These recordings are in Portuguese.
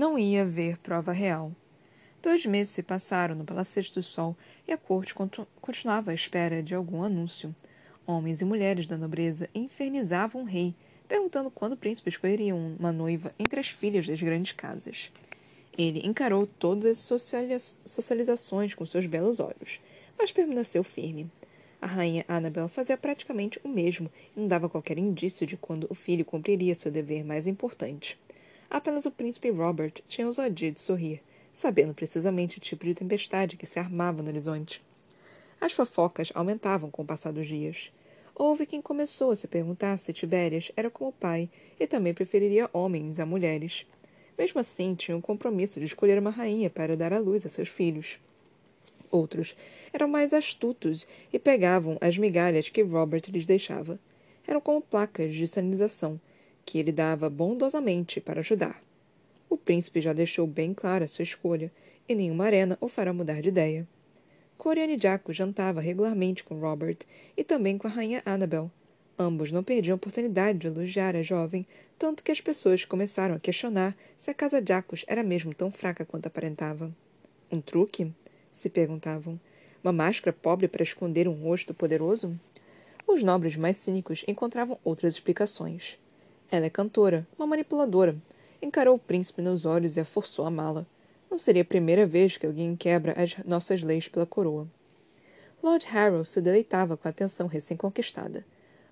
Não ia haver prova real. Dois meses se passaram no Palacete do Sol e a corte continuava à espera de algum anúncio. Homens e mulheres da nobreza infernizavam o rei, perguntando quando o príncipe escolheria uma noiva entre as filhas das grandes casas. Ele encarou todas as socializações com seus belos olhos, mas permaneceu firme. A rainha Annabel fazia praticamente o mesmo e não dava qualquer indício de quando o filho cumpriria seu dever mais importante. Apenas o príncipe Robert tinha ousadia de sorrir, sabendo precisamente o tipo de tempestade que se armava no horizonte. As fofocas aumentavam com o passar dos dias. Houve quem começou a se perguntar se Tibérias era como o pai e também preferiria homens a mulheres. Mesmo assim, tinha o compromisso de escolher uma rainha para dar à luz a seus filhos. Outros eram mais astutos e pegavam as migalhas que Robert lhes deixava. Eram como placas de sinalização, que ele dava bondosamente para ajudar. O príncipe já deixou bem clara sua escolha, e nenhuma arena o fará mudar de ideia. Coriane Jaco jantava regularmente com Robert e também com a rainha Annabel. Ambos não perdiam a oportunidade de elogiar a jovem, tanto que as pessoas começaram a questionar se a casa Jacos era mesmo tão fraca quanto aparentava. Um truque? se perguntavam. Uma máscara pobre para esconder um rosto poderoso? Os nobres mais cínicos encontravam outras explicações. Ela é cantora, uma manipuladora, encarou o príncipe nos olhos e a forçou a amá-la. Não seria a primeira vez que alguém quebra as nossas leis pela coroa. Lord Harrow se deleitava com a atenção recém-conquistada.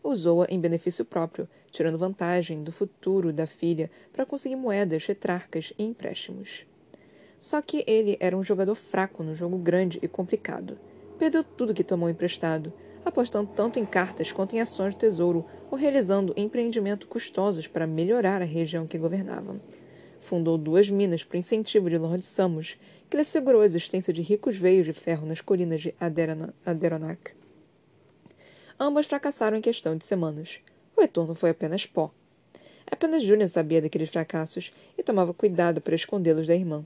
Usou-a em benefício próprio, tirando vantagem do futuro da filha para conseguir moedas, retrarcas e empréstimos. Só que ele era um jogador fraco no jogo grande e complicado. Perdeu tudo que tomou emprestado, apostando tanto em cartas quanto em ações do tesouro ou realizando empreendimentos custosos para melhorar a região que governava. Fundou duas minas por incentivo de Lord Samus, que lhe assegurou a existência de ricos veios de ferro nas colinas de Aderonac. Ambas fracassaram em questão de semanas. O retorno foi apenas pó. Apenas Julian sabia daqueles fracassos e tomava cuidado para escondê-los da irmã.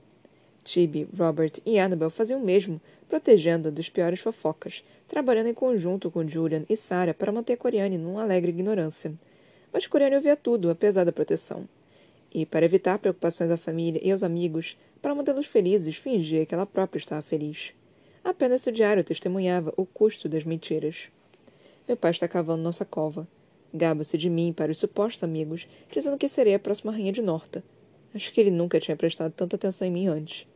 Tibi, Robert e Annabel faziam o mesmo, protegendo-a dos piores fofocas, trabalhando em conjunto com Julian e Sarah para manter Coriane numa alegre ignorância. Mas Coriane ouvia tudo, apesar da proteção. E, para evitar preocupações à família e aos amigos, para mantê-los felizes, fingia que ela própria estava feliz. Apenas seu diário testemunhava o custo das mentiras. Meu pai está cavando nossa cova. Gaba-se de mim para os supostos amigos, dizendo que serei a próxima rainha de Norta. Acho que ele nunca tinha prestado tanta atenção em mim antes.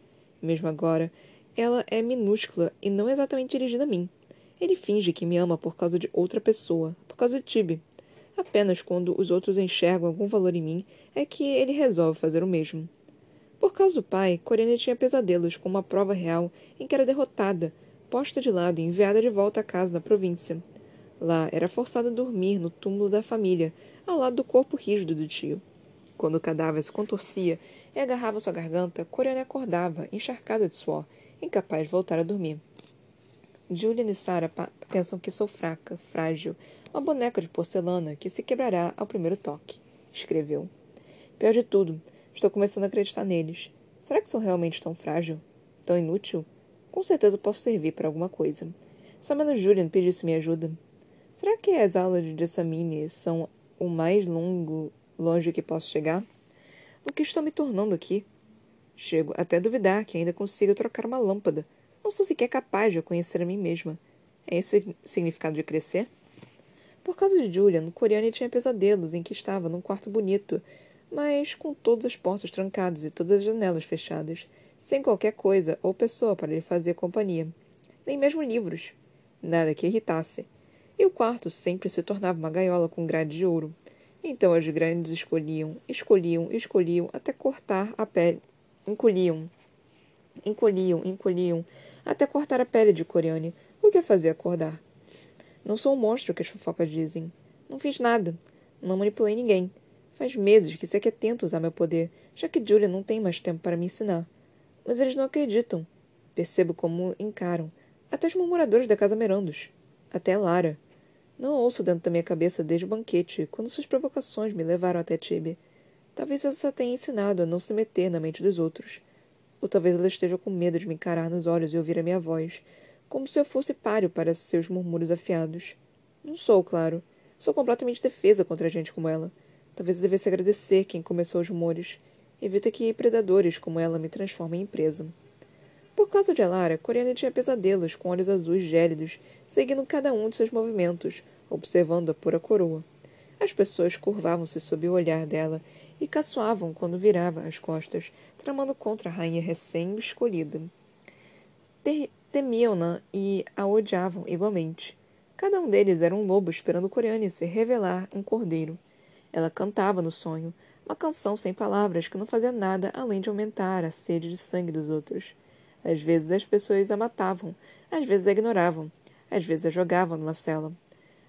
Mesmo agora, ela é minúscula e não exatamente dirigida a mim. Ele finge que me ama por causa de outra pessoa, por causa de Tibi. Apenas quando os outros enxergam algum valor em mim é que ele resolve fazer o mesmo. Por causa do pai, Coriane tinha pesadelos com uma prova real em que era derrotada, posta de lado e enviada de volta à casa na província. Lá era forçada a dormir no túmulo da família, ao lado do corpo rígido do tio. Quando o cadáver se contorcia e agarrava sua garganta, Coriane acordava, encharcada de suor, incapaz de voltar a dormir. Julian e Sarah pensam que sou fraca, frágil, uma boneca de porcelana que se quebrará ao primeiro toque. Escreveu. Pior de tudo, estou começando a acreditar neles. Será que sou realmente tão frágil? Tão inútil? Com certeza posso servir para alguma coisa. Só menos Julian pedisse minha ajuda. Será que as aulas de Jessamine são o mais longo, longe que posso chegar? O que estou me tornando aqui? Chego até a duvidar que ainda consiga trocar uma lâmpada não sou sequer capaz de conhecer a mim mesma. É esse o significado de crescer? Por causa de Julian, Coriane tinha pesadelos em que estava num quarto bonito, mas com todas as portas trancadas e todas as janelas fechadas, sem qualquer coisa ou pessoa para lhe fazer companhia. Nem mesmo livros. Nada que irritasse. E o quarto sempre se tornava uma gaiola com grade de ouro. Então as grandes escolhiam, escolhiam, escolhiam, até cortar a pele. Encolhiam. Encolhiam, encolhiam, até cortar a pele de Coriane, o que fazia acordar. Não sou o monstro que as fofocas dizem. Não fiz nada. Não manipulei ninguém. Faz meses que sei que é tento usar meu poder, já que Julia não tem mais tempo para me ensinar. Mas eles não acreditam. Percebo como encaram. Até os murmuradores da Casa Merandos. Até Lara. Não ouço dentro da minha cabeça desde o banquete, quando suas provocações me levaram até Tibe. Talvez essa tenha ensinado a não se meter na mente dos outros. Ou talvez ela esteja com medo de me encarar nos olhos e ouvir a minha voz, como se eu fosse páreo para seus murmúrios afiados. Não sou, claro. Sou completamente defesa contra gente como ela. Talvez eu devesse agradecer quem começou os rumores. Evita que predadores como ela me transformem em presa. Por causa de Alara, Coriane tinha pesadelos com olhos azuis gélidos, seguindo cada um de seus movimentos, observando a pura coroa. As pessoas curvavam-se sob o olhar dela e caçoavam quando virava as costas, tramando contra a rainha recém-escolhida. Temiam-na e a odiavam igualmente. Cada um deles era um lobo esperando Coriane se revelar um cordeiro. Ela cantava no sonho, uma canção sem palavras que não fazia nada além de aumentar a sede de sangue dos outros. Às vezes as pessoas a matavam, às vezes a ignoravam, às vezes a jogavam numa cela.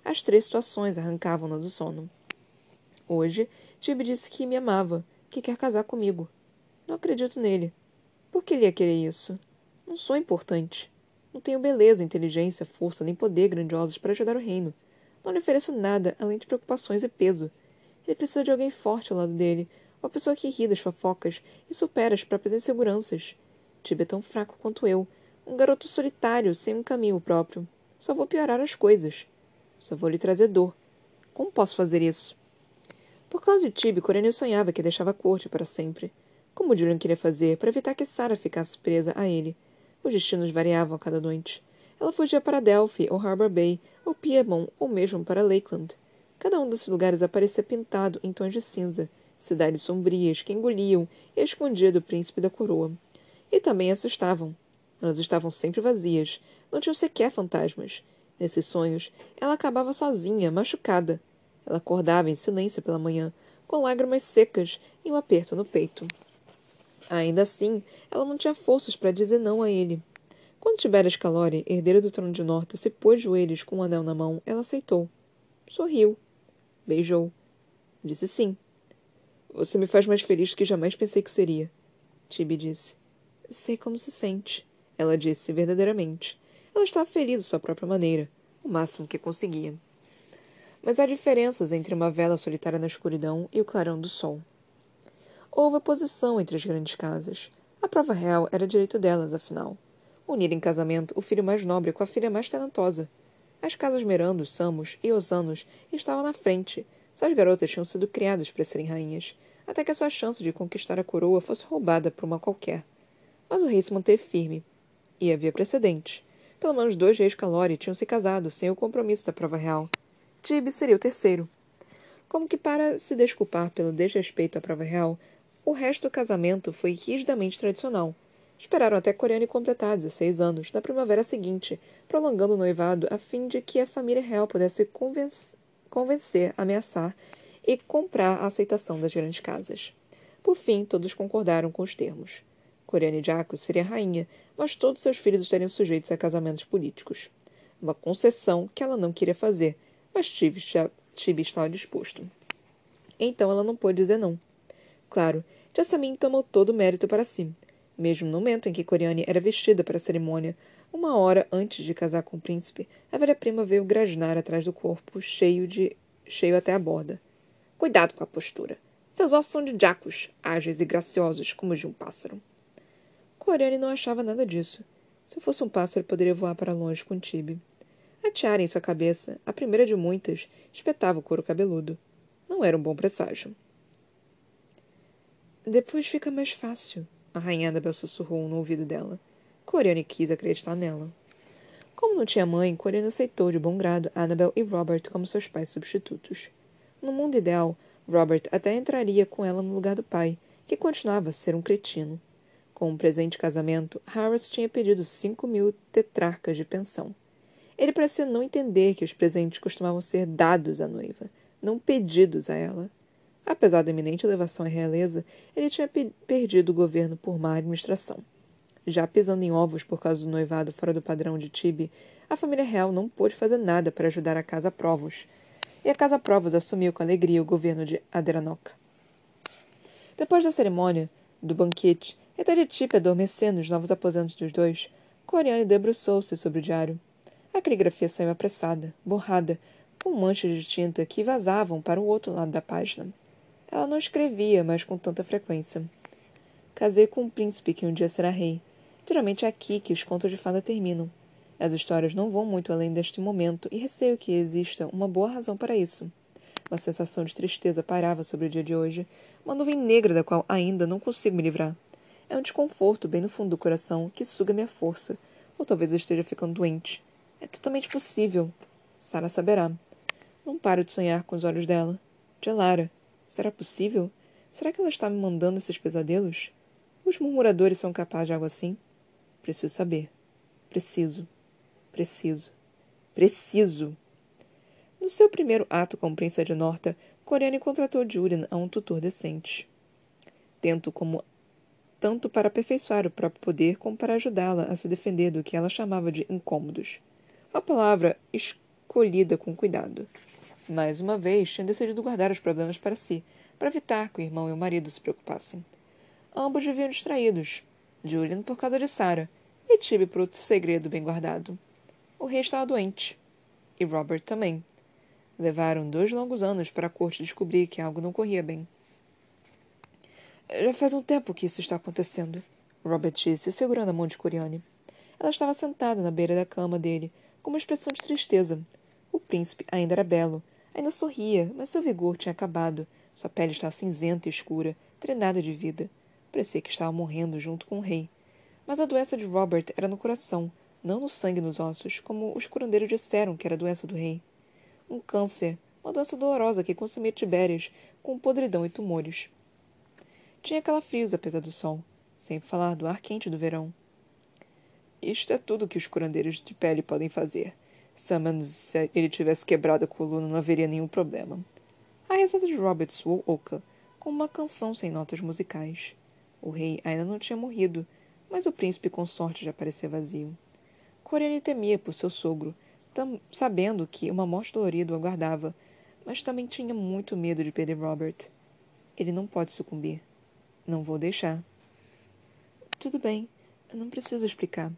As três situações arrancavam-na do sono. Hoje, Tibe disse que me amava, que quer casar comigo. Não acredito nele. Por que ele ia querer isso? Não sou importante. Não tenho beleza, inteligência, força nem poder grandiosos para ajudar o reino. Não lhe ofereço nada além de preocupações e peso. Ele precisa de alguém forte ao lado dele, uma pessoa que ri das fofocas e supera as próprias inseguranças. Tibe é tão fraco quanto eu, um garoto solitário, sem um caminho próprio. Só vou piorar as coisas. Só vou lhe trazer dor. Como posso fazer isso? Por causa de Tibe, Corenio sonhava que deixava a corte para sempre. Como Julian queria fazer para evitar que Sara ficasse presa a ele? Os destinos variavam a cada noite. Ela fugia para Delphi, ou Harbor Bay, ou Piedmont, ou mesmo para Lakeland. Cada um desses lugares aparecia pintado em tons de cinza, cidades sombrias que engoliam e escondiam do príncipe da coroa. E também assustavam. Elas estavam sempre vazias, não tinham sequer fantasmas. Nesses sonhos, ela acabava sozinha, machucada. Ela acordava em silêncio pela manhã, com lágrimas secas e um aperto no peito. Ainda assim, ela não tinha forças para dizer não a ele. Quando Tibéria Scalori, herdeira do trono de Norte, se pôs joelhos com um anel na mão, ela aceitou. Sorriu. Beijou. Disse sim. Você me faz mais feliz do que jamais pensei que seria. Tibi disse. Sei como se sente. Ela disse, verdadeiramente. Ela estava feliz à sua própria maneira, o máximo que conseguia. Mas há diferenças entre uma vela solitária na escuridão e o clarão do sol. Houve oposição entre as grandes casas. A prova real era direito delas, afinal. Unir em casamento o filho mais nobre com a filha mais talentosa. As casas Merandos, Samos e Osanos estavam na frente. Suas garotas tinham sido criadas para serem rainhas, até que a sua chance de conquistar a coroa fosse roubada por uma qualquer. Mas o rei se manteve firme. E havia precedentes. Pelo menos dois reis Calori tinham se casado sem o compromisso da prova real. Tibe seria o terceiro. Como que para se desculpar pelo desrespeito à prova real, o resto do casamento foi rigidamente tradicional. Esperaram até Coriane completar 16 anos, na primavera seguinte, prolongando o noivado a fim de que a família real pudesse convencer ameaçar e comprar a aceitação das grandes casas. Por fim, todos concordaram com os termos. Coriane Jacos seria rainha, mas todos seus filhos estariam sujeitos a casamentos políticos. Uma concessão que ela não queria fazer, mas Tibi estava disposto. Então ela não pôde dizer não. Claro, Jessamine tomou todo o mérito para si. Mesmo no momento em que Coriane era vestida para a cerimônia, uma hora antes de casar com o príncipe, a velha prima veio grasnar atrás do corpo, cheio de cheio até a borda. Cuidado com a postura. Seus ossos são de jacos, ágeis e graciosos, como os de um pássaro. Coriane não achava nada disso. Se fosse um pássaro, poderia voar para longe com Tibe. A tiara em sua cabeça, a primeira de muitas, espetava o couro cabeludo. Não era um bom presságio. Depois fica mais fácil, a rainha Annabel sussurrou no ouvido dela. Coriane quis acreditar nela. Como não tinha mãe, Coriane aceitou de bom grado Annabel e Robert como seus pais substitutos. No mundo ideal, Robert até entraria com ela no lugar do pai, que continuava a ser um cretino. Com um presente casamento, Harris tinha pedido cinco mil tetrarcas de pensão. Ele parecia não entender que os presentes costumavam ser dados à noiva, não pedidos a ela. Apesar da eminente elevação à realeza, ele tinha pe perdido o governo por má administração. Já pisando em ovos por causa do noivado fora do padrão de Tibe, a família real não pôde fazer nada para ajudar a Casa Provos, e a Casa Provos assumiu com alegria o governo de Aderanoca. Depois da cerimônia, do banquete, até de Tipe adormecer nos novos aposentos dos dois, Coriane debruçou-se sobre o diário. A caligrafia saiu apressada, borrada, com manchas de tinta que vazavam para o outro lado da página. Ela não escrevia mais com tanta frequência. Casei com um príncipe que um dia será rei. Geralmente é aqui que os contos de fada terminam. As histórias não vão muito além deste momento e receio que exista uma boa razão para isso. Uma sensação de tristeza pairava sobre o dia de hoje, uma nuvem negra da qual ainda não consigo me livrar. É um desconforto bem no fundo do coração que suga minha força, ou talvez eu esteja ficando doente. É totalmente possível. Sara saberá. Não paro de sonhar com os olhos dela. De Lara. Será possível? Será que ela está me mandando esses pesadelos? Os murmuradores são capazes de algo assim? Preciso saber. Preciso. Preciso. Preciso. No seu primeiro ato como princesa de Norta, Coriane contratou Julian a um tutor decente. Tento como tanto para aperfeiçoar o próprio poder como para ajudá-la a se defender do que ela chamava de incômodos. Uma palavra escolhida com cuidado. Mais uma vez, tinha decidido guardar os problemas para si, para evitar que o irmão e o marido se preocupassem. Ambos viviam distraídos. Julian por causa de Sarah, e Tibi por outro segredo bem guardado. O rei estava doente. E Robert também. Levaram dois longos anos para a corte descobrir que algo não corria bem. Já faz um tempo que isso está acontecendo, Robert disse, segurando a mão de Coriane. Ela estava sentada na beira da cama dele, com uma expressão de tristeza. O príncipe ainda era belo, ainda sorria, mas seu vigor tinha acabado. Sua pele estava cinzenta e escura, treinada de vida. Parecia que estava morrendo junto com o rei. Mas a doença de Robert era no coração, não no sangue e nos ossos, como os curandeiros disseram que era a doença do rei um câncer, uma doença dolorosa que consumia Tibérias com podridão e tumores. Tinha calafrios apesar do sol, sem falar do ar quente do verão. Isto é tudo que os curandeiros de pele podem fazer. Summons, se ele tivesse quebrado a coluna, não haveria nenhum problema. A risada de Robert soou oca, como uma canção sem notas musicais. O rei ainda não tinha morrido, mas o príncipe consorte já parecia vazio. Coriane temia por seu sogro, sabendo que uma morte dolorida o aguardava, mas também tinha muito medo de perder Robert. Ele não pode sucumbir. Não vou deixar. Tudo bem. Eu não preciso explicar.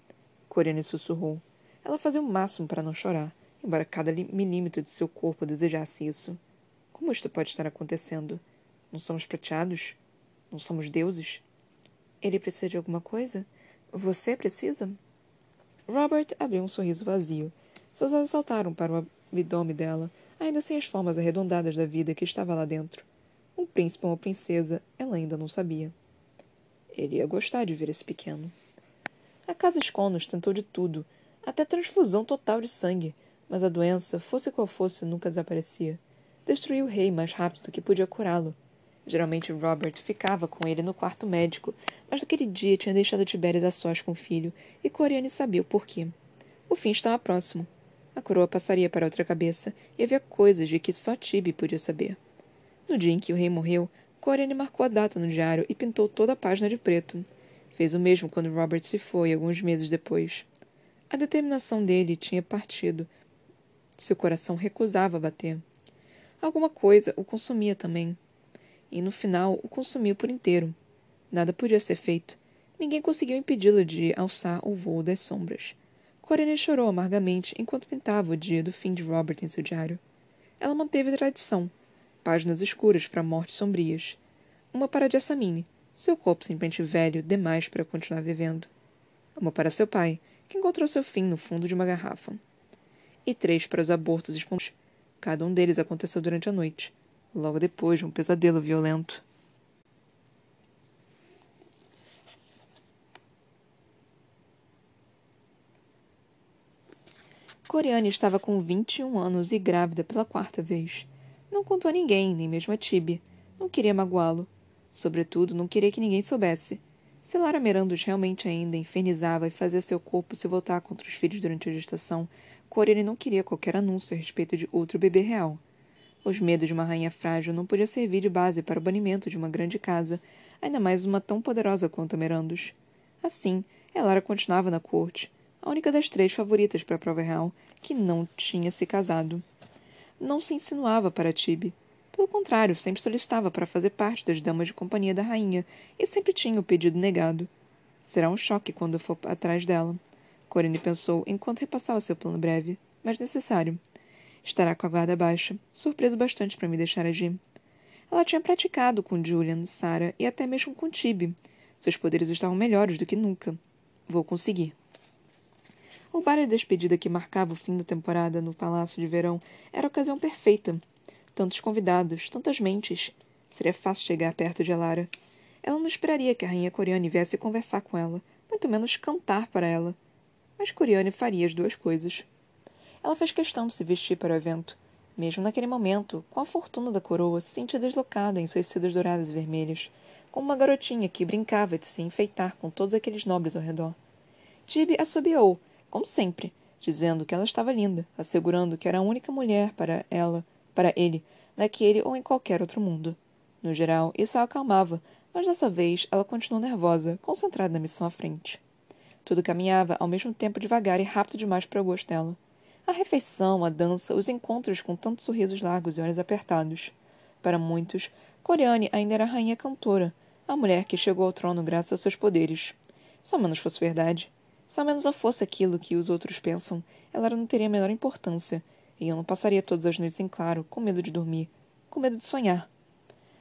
Coriane sussurrou. Ela fazia o máximo para não chorar, embora cada milímetro de seu corpo desejasse isso. Como isto pode estar acontecendo? Não somos prateados? Não somos deuses? Ele precisa de alguma coisa? Você precisa? Robert abriu um sorriso vazio seus olhos saltaram para o abdômen dela, ainda sem as formas arredondadas da vida que estava lá dentro. Um príncipe ou uma princesa, ela ainda não sabia. Ele ia gostar de ver esse pequeno. A casa Esconos tentou de tudo, até transfusão total de sangue, mas a doença, fosse qual fosse, nunca desaparecia. Destruiu o rei mais rápido do que podia curá-lo. Geralmente Robert ficava com ele no quarto médico, mas naquele dia tinha deixado Tibérias a sós com o filho, e Coriane sabia o porquê. O fim estava próximo. A coroa passaria para outra cabeça, e havia coisas de que só Tibi podia saber. No dia em que o rei morreu, Coriane marcou a data no diário e pintou toda a página de preto. Fez o mesmo quando Robert se foi, alguns meses depois. A determinação dele tinha partido. Seu coração recusava bater. Alguma coisa o consumia também. E no final o consumiu por inteiro. Nada podia ser feito. Ninguém conseguiu impedi-lo de alçar o voo das sombras. Corinne chorou amargamente enquanto pintava o dia do fim de Robert em seu diário. Ela manteve a tradição. Páginas escuras para mortes sombrias. Uma para Jessamine, seu corpo simplesmente velho demais para continuar vivendo. Uma para seu pai, que encontrou seu fim no fundo de uma garrafa. E três para os abortos espontâneos. Cada um deles aconteceu durante a noite, logo depois de um pesadelo violento. Coriane estava com 21 anos e grávida pela quarta vez. Não contou a ninguém, nem mesmo a Tibi. Não queria magoá-lo. Sobretudo, não queria que ninguém soubesse. Se Lara Merandos realmente ainda infernizava e fazia seu corpo se voltar contra os filhos durante a gestação, Coriane não queria qualquer anúncio a respeito de outro bebê real. Os medos de uma rainha frágil não podia servir de base para o banimento de uma grande casa, ainda mais uma tão poderosa quanto a Merandos. Assim, Elara continuava na corte, a única das três favoritas para a prova real, que não tinha se casado. Não se insinuava para Tibe. Pelo contrário, sempre solicitava para fazer parte das damas de companhia da rainha e sempre tinha o pedido negado. Será um choque quando for atrás dela. Corinne pensou enquanto repassava seu plano breve, mas necessário. Estará com a guarda baixa, surpreso bastante para me deixar agir. Ela tinha praticado com Julian, Sarah e até mesmo com Tibe. Seus poderes estavam melhores do que nunca. Vou conseguir. O baile de despedida que marcava o fim da temporada no Palácio de Verão era a ocasião perfeita. Tantos convidados, tantas mentes. Seria fácil chegar perto de Elara. Ela não esperaria que a rainha Coriane viesse conversar com ela, muito menos cantar para ela. Mas Coriane faria as duas coisas. Ela fez questão de se vestir para o evento. Mesmo naquele momento, com a fortuna da coroa, se sentia deslocada em suas sedas douradas e vermelhas, como uma garotinha que brincava de se enfeitar com todos aqueles nobres ao redor. Tibe assobiou, como sempre, dizendo que ela estava linda, assegurando que era a única mulher para ela, para ele, naquele ou em qualquer outro mundo. No geral, isso a acalmava, mas dessa vez ela continuou nervosa, concentrada na missão à frente. Tudo caminhava ao mesmo tempo devagar e rápido demais para o gosto dela. A refeição, a dança, os encontros com tantos sorrisos largos e olhos apertados. Para muitos, Coriane ainda era a rainha cantora, a mulher que chegou ao trono graças aos seus poderes. Se ao menos fosse verdade. Se ao menos não fosse aquilo que os outros pensam, ela não teria a menor importância, e eu não passaria todas as noites em claro, com medo de dormir, com medo de sonhar.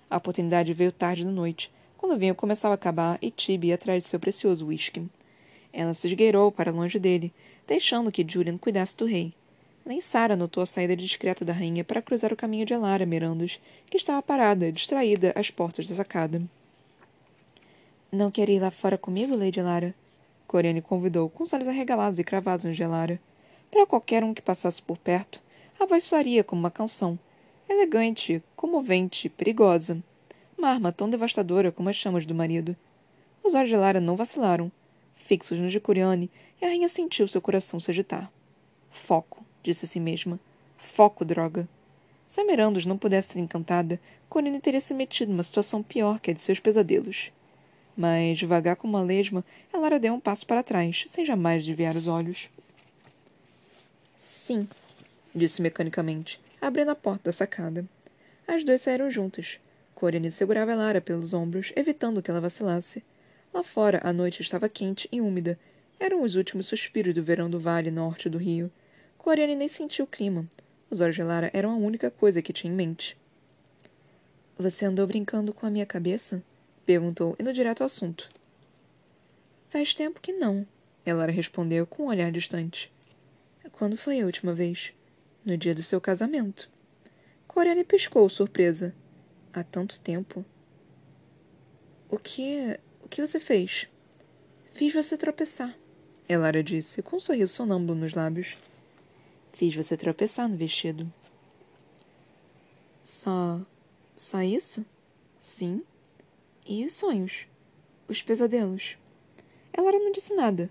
A oportunidade veio tarde da noite, quando o vinho começava a acabar e Tibi ia atrás de seu precioso whisky. Ela se esgueirou para longe dele, deixando que Julian cuidasse do rei. Nem Sara notou a saída discreta da rainha para cruzar o caminho de Elara Mirandos, que estava parada, distraída, às portas da sacada. Não quer ir lá fora comigo, Lady Lara? Coriane convidou, com os olhos arregalados e cravados no Lara. Para qualquer um que passasse por perto, a voz soaria como uma canção. Elegante, comovente, perigosa. Uma arma tão devastadora como as chamas do marido. Os olhos de Lara não vacilaram. Fixos nos de Coriane, e a rainha sentiu seu coração se agitar. Foco, disse a si mesma. Foco, droga. Se a Mirandos não pudesse ser encantada, Coriane teria se metido numa situação pior que a de seus pesadelos mas, devagar como uma lesma, Elara deu um passo para trás, sem jamais desviar os olhos. Sim, disse mecanicamente, abrindo a porta da sacada. As duas saíram juntas. Coriane segurava Elara pelos ombros, evitando que ela vacilasse. Lá fora, a noite estava quente e úmida. Eram os últimos suspiros do verão do vale norte do rio. Coriane nem sentiu o clima. Os olhos de Lara eram a única coisa que tinha em mente. Você andou brincando com a minha cabeça? Perguntou, indo direto ao assunto. Faz tempo que não, Elara respondeu com um olhar distante. Quando foi a última vez? No dia do seu casamento. Coriane piscou, surpresa. Há tanto tempo. O que. O que você fez? Fiz você tropeçar, Elara disse, com um sorriso sonâmbulo nos lábios. Fiz você tropeçar no vestido. Só. só isso? Sim. E os sonhos? Os pesadelos? Ela não disse nada,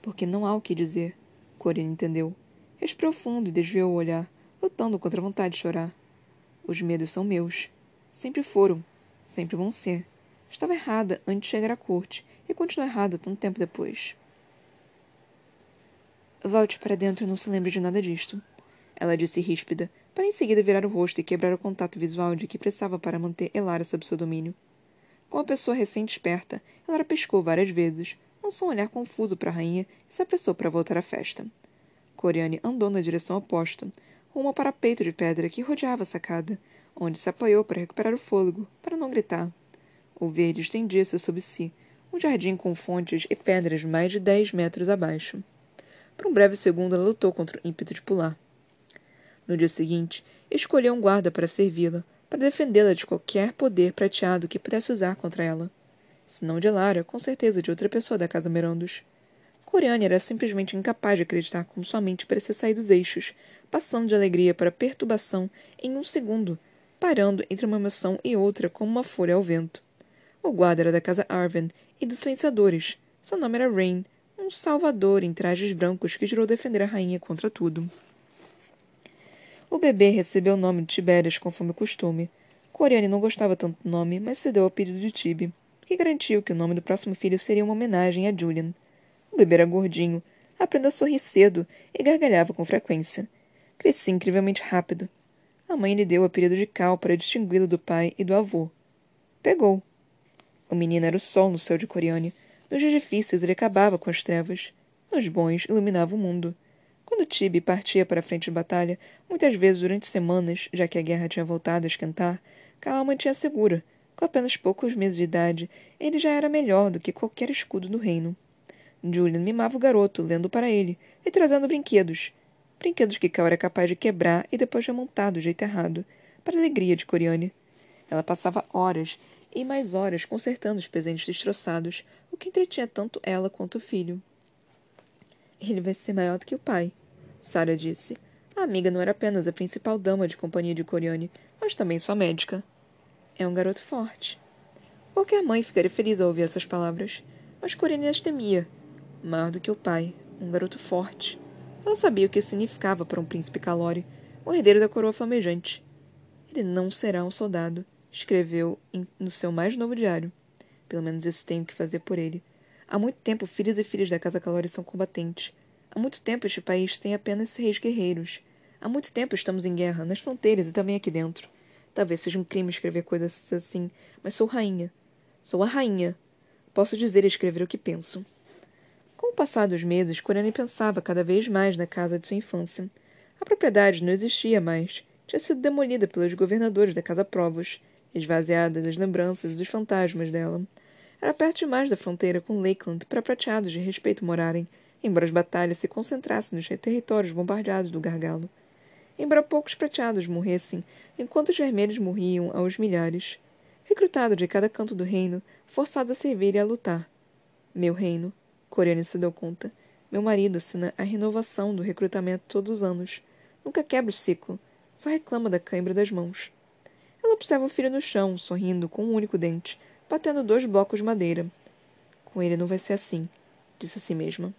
porque não há o que dizer. Corinne entendeu. Respirou fundo e desviou o olhar, lutando contra a vontade de chorar. Os medos são meus. Sempre foram. Sempre vão ser. Estava errada antes de chegar à corte e continuou errada tanto tempo depois. Volte para dentro e não se lembre de nada disto. Ela disse ríspida, para em seguida virar o rosto e quebrar o contato visual de que precisava para manter Elara sob seu domínio. Com a pessoa recém-desperta, ela piscou várias vezes, lançou um olhar confuso para a rainha e se apressou para voltar à festa. Coriane andou na direção oposta, rumo ao parapeito de pedra que rodeava a sacada, onde se apoiou para recuperar o fôlego, para não gritar. O verde estendia-se sob si, um jardim com fontes e pedras mais de dez metros abaixo. Por um breve segundo ela lutou contra o ímpeto de pular. No dia seguinte, escolheu um guarda para servi-la, para defendê-la de qualquer poder prateado que pudesse usar contra ela. Se não de Lara, com certeza de outra pessoa da Casa Merandos. Coriane era simplesmente incapaz de acreditar como sua mente parecia sair dos eixos, passando de alegria para perturbação em um segundo, parando entre uma emoção e outra como uma folha ao vento. O guarda era da casa Arven e dos silenciadores. Seu nome era Rain, um salvador em trajes brancos que jurou defender a rainha contra tudo. O bebê recebeu o nome de Tibérias, conforme o costume. Coriane não gostava tanto do nome, mas cedeu ao pedido de Tibi, que garantiu que o nome do próximo filho seria uma homenagem a Julian. O bebê era gordinho, aprendeu a sorrir cedo e gargalhava com frequência. Crescia incrivelmente rápido. A mãe lhe deu o apelido de Cal para distingui-lo do pai e do avô. Pegou. O menino era o sol no céu de Coriane. Nos dias difíceis ele acabava com as trevas. Nos bons iluminava o mundo. Quando Tibi partia para a frente de batalha, muitas vezes durante semanas, já que a guerra tinha voltado a esquentar, Cal mantinha segura. Com apenas poucos meses de idade, ele já era melhor do que qualquer escudo do reino. Julian mimava o garoto, lendo para ele e trazendo brinquedos. Brinquedos que Cal era capaz de quebrar e depois remontar do jeito errado, para a alegria de Coriane. Ela passava horas e mais horas consertando os presentes destroçados, o que entretinha tanto ela quanto o filho. Ele vai ser maior do que o pai, Sara disse. A amiga não era apenas a principal dama de companhia de Coriane, mas também sua médica. É um garoto forte. Qualquer mãe ficaria feliz ao ouvir essas palavras, mas Coriane as temia. Mais do que o pai, um garoto forte. Ela sabia o que isso significava para um príncipe Calori, o herdeiro da coroa flamejante. Ele não será um soldado, escreveu no seu mais novo diário. Pelo menos isso tenho que fazer por ele. Há muito tempo, filhos e filhas da Casa Calori são combatentes. Há muito tempo este país tem apenas reis guerreiros. Há muito tempo estamos em guerra, nas fronteiras e também aqui dentro. Talvez seja um crime escrever coisas assim, mas sou rainha. Sou a rainha. Posso dizer e escrever o que penso. Com o passar dos meses, Corane pensava cada vez mais na casa de sua infância. A propriedade não existia mais. Tinha sido demolida pelos governadores da Casa Provos esvaziada das lembranças e dos fantasmas dela. Era perto demais da fronteira com Lakeland para prateados de respeito morarem, embora as batalhas se concentrassem nos territórios bombardeados do gargalo. Embora poucos prateados morressem, enquanto os vermelhos morriam aos milhares. Recrutados de cada canto do reino, forçados a servir e a lutar. Meu reino, Coriane se deu conta. Meu marido assina a renovação do recrutamento todos os anos. Nunca quebra o ciclo, só reclama da cãibra das mãos. Ela observa o filho no chão, sorrindo com um único dente, batendo dois blocos de madeira. Com ele não vai ser assim, disse a si mesma.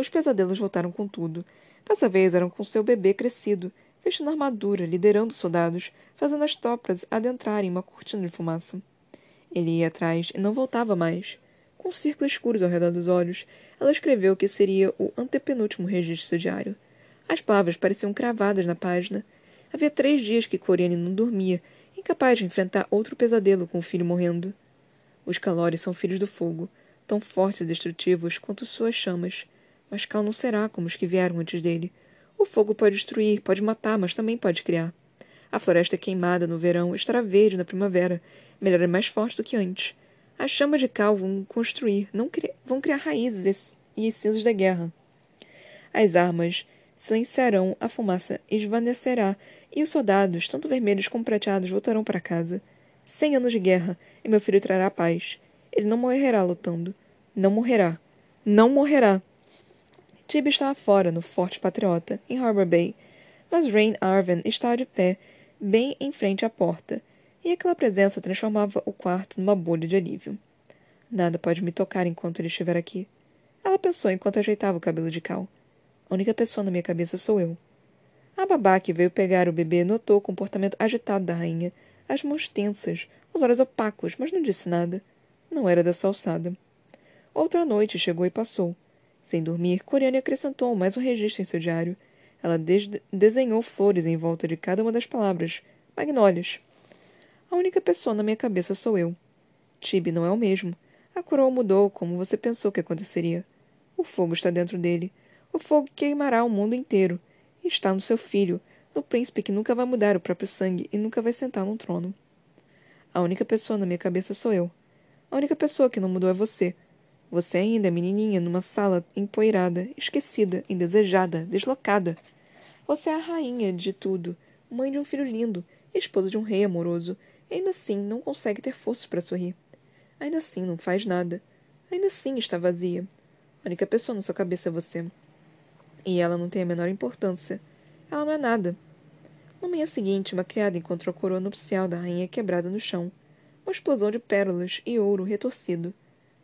Os pesadelos voltaram com tudo. Dessa vez eram com seu bebê crescido, vestindo armadura, liderando soldados, fazendo as topas adentrarem uma cortina de fumaça. Ele ia atrás e não voltava mais. Com círculos escuros ao redor dos olhos, ela escreveu que seria o antepenúltimo registro diário. As palavras pareciam cravadas na página, Havia três dias que Coriane não dormia, incapaz de enfrentar outro pesadelo com o filho morrendo. Os calores são filhos do fogo, tão fortes e destrutivos quanto suas chamas. Mas Cal não será como os que vieram antes dele. O fogo pode destruir, pode matar, mas também pode criar. A floresta queimada no verão estará verde na primavera, melhor e mais forte do que antes. As chamas de Cal vão construir, não cri vão criar raízes e cinzas da guerra. As armas silenciarão, a fumaça esvanecerá e os soldados, tanto vermelhos como prateados, voltarão para casa. Cem anos de guerra, e meu filho trará paz. Ele não morrerá lutando. Não morrerá. Não morrerá. Tib estava fora, no Forte Patriota, em Harbor Bay, mas Rain Arven estava de pé, bem em frente à porta, e aquela presença transformava o quarto numa bolha de alívio. Nada pode me tocar enquanto ele estiver aqui. Ela pensou enquanto ajeitava o cabelo de Cal. A única pessoa na minha cabeça sou eu. A babá que veio pegar o bebê notou o comportamento agitado da rainha, as mãos tensas, os olhos opacos, mas não disse nada. Não era da sua alçada. Outra noite chegou e passou. Sem dormir, Coriane acrescentou mais um registro em seu diário. Ela desenhou flores em volta de cada uma das palavras. Magnólias. A única pessoa na minha cabeça sou eu. Tibe não é o mesmo. A coroa mudou como você pensou que aconteceria. O fogo está dentro dele. O fogo queimará o mundo inteiro está no seu filho, no príncipe que nunca vai mudar o próprio sangue e nunca vai sentar num trono. A única pessoa na minha cabeça sou eu. A única pessoa que não mudou é você. Você ainda é menininha numa sala empoeirada, esquecida, indesejada, deslocada. Você é a rainha de tudo, mãe de um filho lindo, esposa de um rei amoroso, e ainda assim não consegue ter forças para sorrir. Ainda assim não faz nada. Ainda assim está vazia. A única pessoa na sua cabeça é você. E ela não tem a menor importância. Ela não é nada. Na manhã seguinte, uma criada encontrou a coroa nupcial da rainha quebrada no chão. Uma explosão de pérolas e ouro retorcido.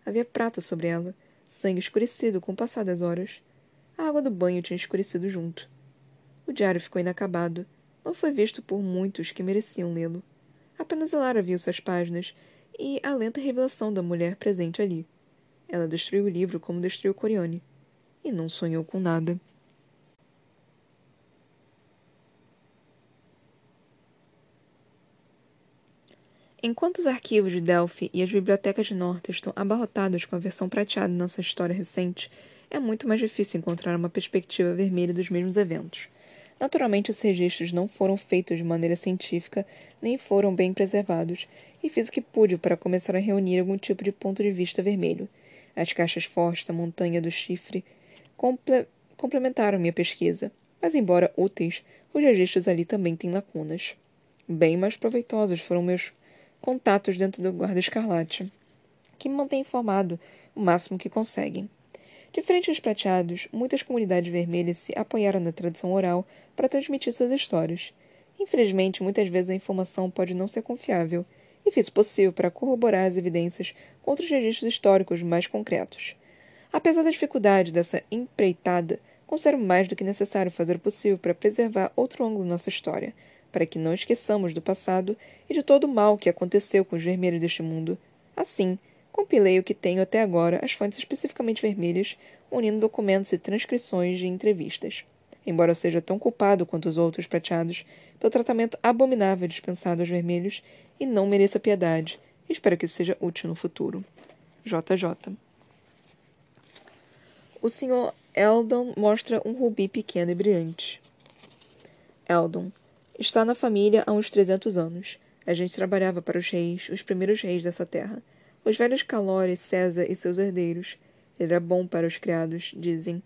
Havia prata sobre ela, sangue escurecido com o passar das horas. A água do banho tinha escurecido junto. O diário ficou inacabado. Não foi visto por muitos que mereciam lê-lo. Apenas Elara viu suas páginas e a lenta revelação da mulher presente ali. Ela destruiu o livro como destruiu Corione e não sonhou com nada. Enquanto os arquivos de Delphi e as bibliotecas de Norte estão abarrotados com a versão prateada de nossa história recente, é muito mais difícil encontrar uma perspectiva vermelha dos mesmos eventos. Naturalmente, esses registros não foram feitos de maneira científica, nem foram bem preservados, e fiz o que pude para começar a reunir algum tipo de ponto de vista vermelho. As caixas fortes da montanha do chifre comple complementaram minha pesquisa, mas, embora úteis, os registros ali também têm lacunas. Bem mais proveitosos foram meus contatos dentro do Guarda Escarlate, que mantém informado o máximo que conseguem. Diferente dos prateados, muitas comunidades vermelhas se apoiaram na tradição oral para transmitir suas histórias. Infelizmente, muitas vezes a informação pode não ser confiável, e fiz o possível para corroborar as evidências contra os registros históricos mais concretos. Apesar da dificuldade dessa empreitada, considero mais do que necessário fazer o possível para preservar outro ângulo da nossa história, para que não esqueçamos do passado e de todo o mal que aconteceu com os vermelhos deste mundo. Assim, compilei o que tenho até agora, as fontes especificamente vermelhas, unindo documentos e transcrições de entrevistas. Embora eu seja tão culpado quanto os outros prateados pelo tratamento abominável dispensado aos vermelhos e não mereça piedade, espero que isso seja útil no futuro. JJ. O Sr. Eldon mostra um rubi pequeno e brilhante. Eldon. Está na família há uns trezentos anos. A gente trabalhava para os reis, os primeiros reis dessa terra. Os velhos Calores, César e seus herdeiros. Ele era bom para os criados, dizem.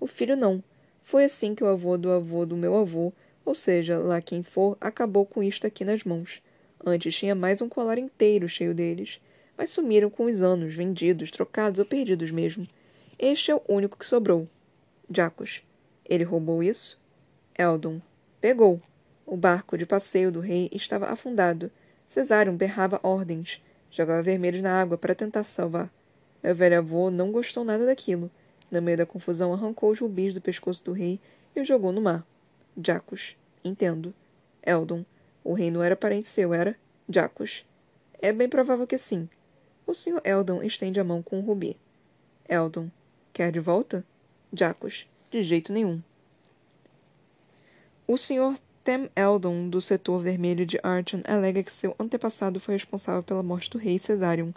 O filho não. Foi assim que o avô do avô do meu avô, ou seja, lá quem for, acabou com isto aqui nas mãos. Antes tinha mais um colar inteiro cheio deles, mas sumiram com os anos, vendidos, trocados ou perdidos mesmo. Este é o único que sobrou. Jacos. Ele roubou isso? Eldon. Pegou. O barco de passeio do rei estava afundado. Cesário berrava ordens. Jogava vermelhos na água para tentar salvar. Meu velho avô não gostou nada daquilo. No meio da confusão, arrancou os rubis do pescoço do rei e os jogou no mar. Jacos. Entendo. Eldon. O rei não era parente seu, era? Jacos. É bem provável que sim. O Sr. Eldon estende a mão com o rubi. Eldon. Quer de volta? Jacos. De jeito nenhum. O Sr. Tem Eldon, do setor vermelho de Archon, alega que seu antepassado foi responsável pela morte do rei Cesarion,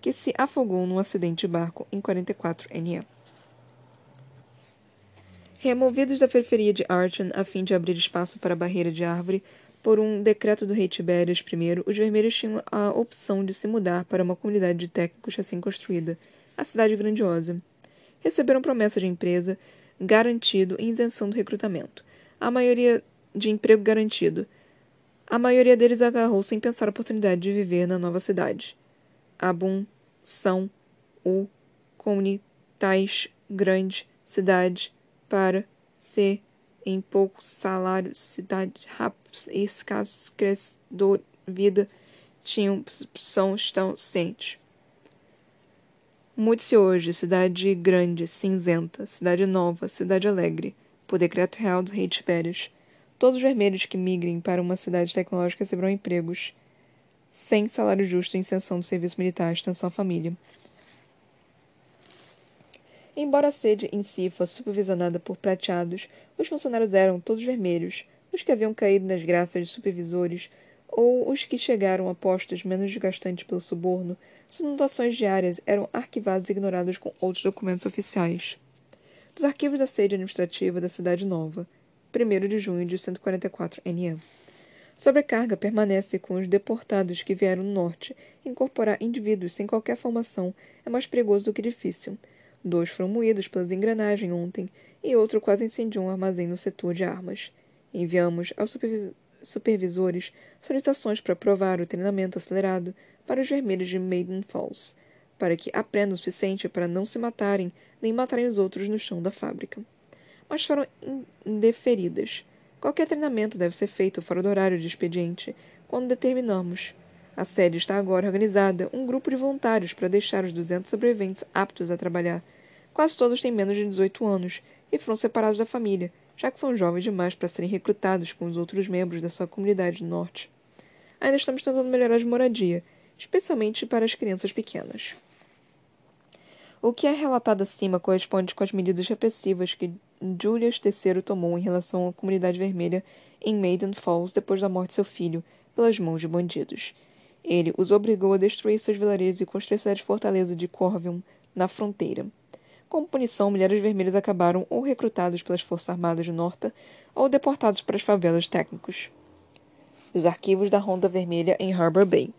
que se afogou num acidente de barco em 44 NE. Removidos da periferia de Archon a fim de abrir espaço para a barreira de árvore, por um decreto do rei Tibérias I, os vermelhos tinham a opção de se mudar para uma comunidade de técnicos assim construída, a cidade grandiosa. Receberam promessa de empresa, garantido e isenção do recrutamento. A maioria de emprego garantido. A maioria deles agarrou sem pensar a oportunidade de viver na nova cidade. Abum, São, U, Comunitais, Grande, Cidade, para, ser, em poucos salários, cidade, rápidos e escassos, crescedor, vida, tinham, são, estão, sente. Mude-se hoje, cidade grande, cinzenta, cidade nova, cidade alegre, por decreto real do rei de férias. Todos os vermelhos que migrem para uma cidade tecnológica receberão empregos sem salário justo e isenção do serviço militar, extensão à família. Embora a sede em si fosse supervisionada por prateados, os funcionários eram todos vermelhos, os que haviam caído nas graças de supervisores ou os que chegaram a postos menos desgastantes pelo suborno, suas anotações diárias eram arquivadas e ignoradas com outros documentos oficiais. Dos arquivos da sede administrativa da Cidade Nova, 1 de junho de 144 NE. Sobrecarga permanece com os deportados que vieram do norte. Incorporar indivíduos sem qualquer formação é mais perigoso do que difícil. Dois foram moídos pelas engrenagens ontem e outro quase incendiou um armazém no setor de armas. Enviamos aos supervis supervisores solicitações para aprovar o treinamento acelerado para os vermelhos de Maiden Falls, para que aprendam o suficiente para não se matarem nem matarem os outros no chão da fábrica mas foram indeferidas. Qualquer treinamento deve ser feito fora do horário de expediente, quando determinamos. A sede está agora organizada um grupo de voluntários para deixar os 200 sobreviventes aptos a trabalhar. Quase todos têm menos de 18 anos e foram separados da família, já que são jovens demais para serem recrutados com os outros membros da sua comunidade do norte. Ainda estamos tentando melhorar a moradia, especialmente para as crianças pequenas. O que é relatado acima corresponde com as medidas repressivas que Julius III tomou em relação à comunidade vermelha em Maiden Falls depois da morte de seu filho, pelas mãos de bandidos. Ele os obrigou a destruir seus vilarejos e construir a fortaleza de Corvium, na fronteira. Como punição, milhares de vermelhos acabaram ou recrutados pelas Forças Armadas do Norte ou deportados para as favelas técnicos. Os arquivos da Ronda Vermelha em Harbor Bay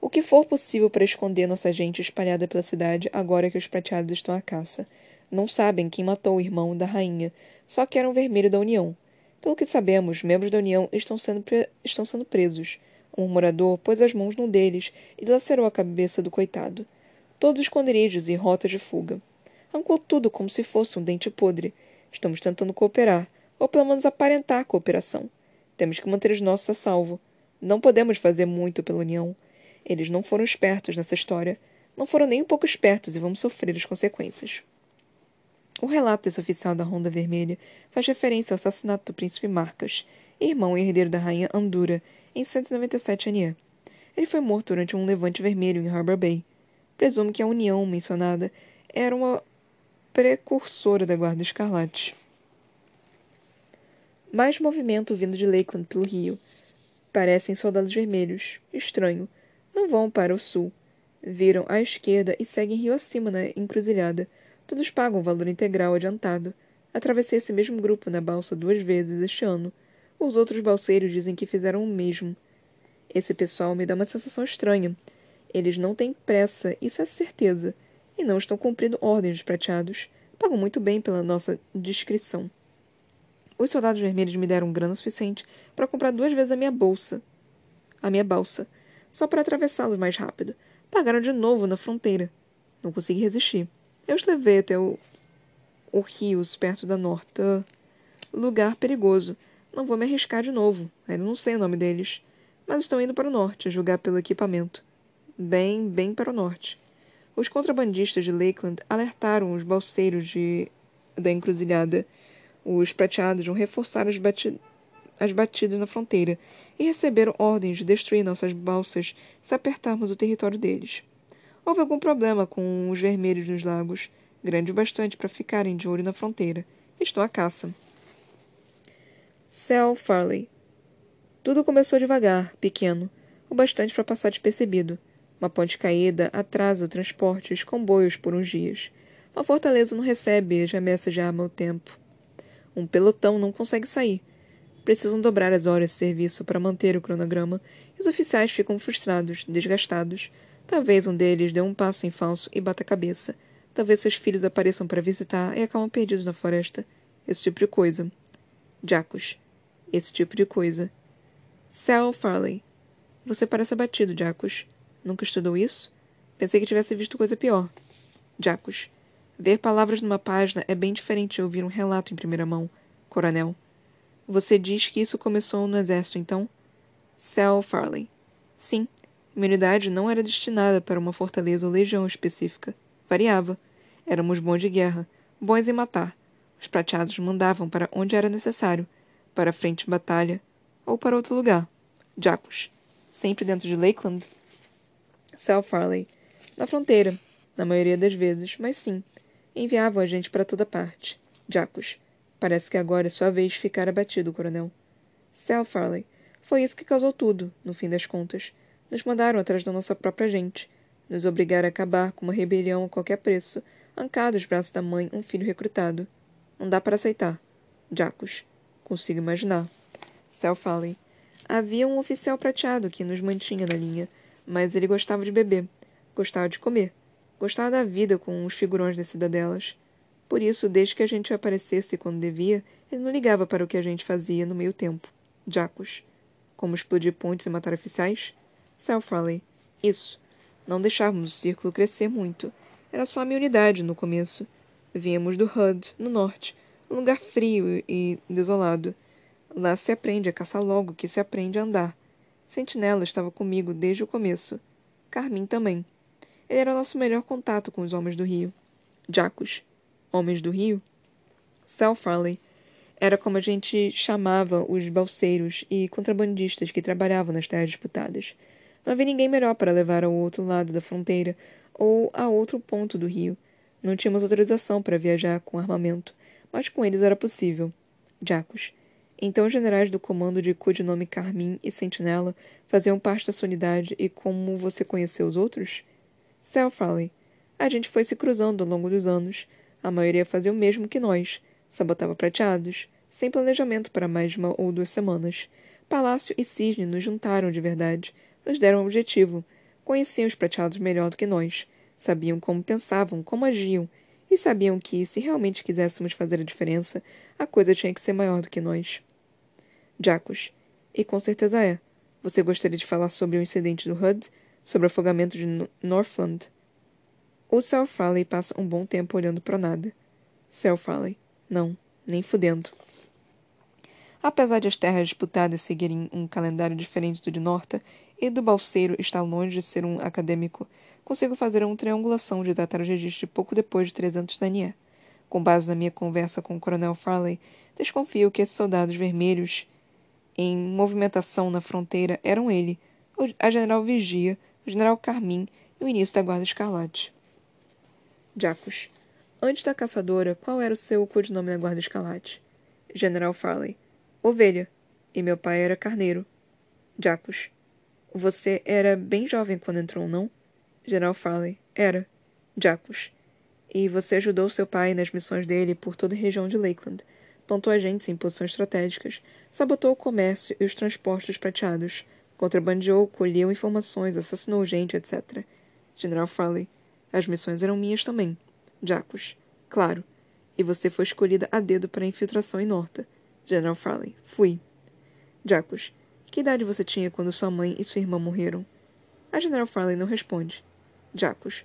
o que for possível para esconder nossa gente espalhada pela cidade agora que os prateados estão à caça. Não sabem quem matou o irmão da rainha, só que era um vermelho da União. Pelo que sabemos, membros da União estão sendo, estão sendo presos. Um morador pôs as mãos num deles e lacerou a cabeça do coitado. Todos esconderijos e rotas de fuga. Arrancou tudo como se fosse um dente podre. Estamos tentando cooperar, ou pelo menos aparentar cooperação. Temos que manter os nossos a salvo. Não podemos fazer muito pela União. Eles não foram espertos nessa história. Não foram nem um pouco espertos e vamos sofrer as consequências. O relato desse oficial da Ronda Vermelha faz referência ao assassinato do príncipe Marcas, irmão e herdeiro da rainha Andura, em 197 ANE. Ele foi morto durante um levante vermelho em Harbor Bay. Presumo que a união mencionada era uma precursora da Guarda Escarlate. Mais movimento vindo de Lakeland pelo rio. Parecem soldados vermelhos. Estranho. Não vão para o sul. Viram à esquerda e seguem rio acima na encruzilhada. Todos pagam o valor integral adiantado. Atravessei esse mesmo grupo na balsa duas vezes este ano. Os outros balseiros dizem que fizeram o mesmo. Esse pessoal me dá uma sensação estranha. Eles não têm pressa, isso é certeza. E não estão cumprindo ordens dos prateados. Pagam muito bem pela nossa discrição. Os soldados vermelhos me deram grana suficiente para comprar duas vezes a minha bolsa. A minha balsa. Só para atravessá-los mais rápido. Pagaram de novo na fronteira. Não consegui resistir. Eu os levei até o, o rios, perto da Norta. Lugar perigoso. Não vou me arriscar de novo. Ainda não sei o nome deles. Mas estão indo para o norte, a julgar pelo equipamento. Bem, bem para o norte. Os contrabandistas de Lakeland alertaram os balseiros de, da encruzilhada. Os prateados vão reforçar as, bati as batidas na fronteira e receberam ordens de destruir nossas balsas se apertarmos o território deles. Houve algum problema com os vermelhos nos lagos, grande o bastante para ficarem de olho na fronteira. Estou à caça. Cell Farley. Tudo começou devagar, pequeno, o bastante para passar despercebido. Uma ponte caída atrasa o transporte e os comboios por uns dias. Uma fortaleza não recebe as remessas de arma ao tempo. Um pelotão não consegue sair. Precisam dobrar as horas de serviço para manter o cronograma e os oficiais ficam frustrados, desgastados, Talvez um deles dê um passo em falso e bata a cabeça. Talvez seus filhos apareçam para visitar e acabam perdidos na floresta. Esse tipo de coisa. Jacos. Esse tipo de coisa. Sal Farley. Você parece abatido, Jacos. Nunca estudou isso? Pensei que tivesse visto coisa pior. Jacos. Ver palavras numa página é bem diferente de ouvir um relato em primeira mão, coronel. Você diz que isso começou no exército, então? Sal Farley. Sim, minha unidade não era destinada para uma fortaleza ou legião específica. Variava. Éramos bons de guerra, bons em matar. Os prateados mandavam para onde era necessário, para a frente de batalha ou para outro lugar. Jacos. Sempre dentro de Lakeland? Sal Farley. Na fronteira, na maioria das vezes, mas sim. Enviavam a gente para toda parte. Jacos. Parece que agora é sua vez de ficar abatido, coronel. Sal Farley. Foi isso que causou tudo, no fim das contas. Nos mandaram atrás da nossa própria gente. Nos obrigaram a acabar com uma rebelião a qualquer preço, arrancar dos braços da mãe um filho recrutado. Não dá para aceitar. Jacos. Consigo imaginar. Cell Fallen. Havia um oficial prateado que nos mantinha na linha, mas ele gostava de beber, gostava de comer, gostava da vida com os figurões das cidadelas. Por isso, desde que a gente aparecesse quando devia, ele não ligava para o que a gente fazia no meio tempo. Jacos. Como explodir pontes e matar oficiais? Selfrally. Isso. Não deixávamos o círculo crescer muito. Era só a minha unidade no começo. Vínhamos do Hud, no norte, um lugar frio e desolado. Lá se aprende a caçar logo que se aprende a andar. Sentinela estava comigo desde o começo. Carmin também. Ele era nosso melhor contato com os homens do rio. Jacos. Homens do rio? Selfrally. Era como a gente chamava os balseiros e contrabandistas que trabalhavam nas terras disputadas. Não havia ninguém melhor para levar ao outro lado da fronteira ou a outro ponto do rio. Não tínhamos autorização para viajar com armamento, mas com eles era possível. Jacos. Então os generais do comando de codinome Carmin e Sentinela faziam parte da sua unidade e como você conheceu os outros? Farley. A gente foi se cruzando ao longo dos anos. A maioria fazia o mesmo que nós. Sabotava prateados, sem planejamento para mais de uma ou duas semanas. Palácio e Cisne nos juntaram de verdade, nos deram um objetivo. Conheciam os prateados melhor do que nós. Sabiam como pensavam, como agiam, e sabiam que, se realmente quiséssemos fazer a diferença, a coisa tinha que ser maior do que nós. Jacos. E com certeza é. Você gostaria de falar sobre o incidente do HUD? Sobre o afogamento de no Northland? O Sal Farley passa um bom tempo olhando para nada. Sal Farley. Não, nem fudendo. Apesar de as terras disputadas seguirem um calendário diferente do de Norta, e do Balseiro estar longe de ser um acadêmico, consigo fazer uma triangulação de datar o registro pouco depois de 300 Danier. Com base na minha conversa com o Coronel Farley, desconfio que esses soldados vermelhos em movimentação na fronteira eram ele, a General Vigia, o General Carmin e o início da Guarda Escarlate. Jacos. Antes da caçadora, qual era o seu codinome na Guarda Escarlate? General Farley. Ovelha. E meu pai era carneiro. Jacos. Você era bem jovem quando entrou, não? General Farley. Era. Jacos. E você ajudou seu pai nas missões dele por toda a região de Lakeland. Plantou agentes em posições estratégicas. Sabotou o comércio e os transportes prateados. Contrabandeou, colheu informações, assassinou gente, etc. General Farley. As missões eram minhas também. Jacos. Claro. E você foi escolhida a dedo para a infiltração em Norta. General Farley. Fui. Jacos. Que idade você tinha quando sua mãe e sua irmã morreram? A General Farley não responde. Jacos.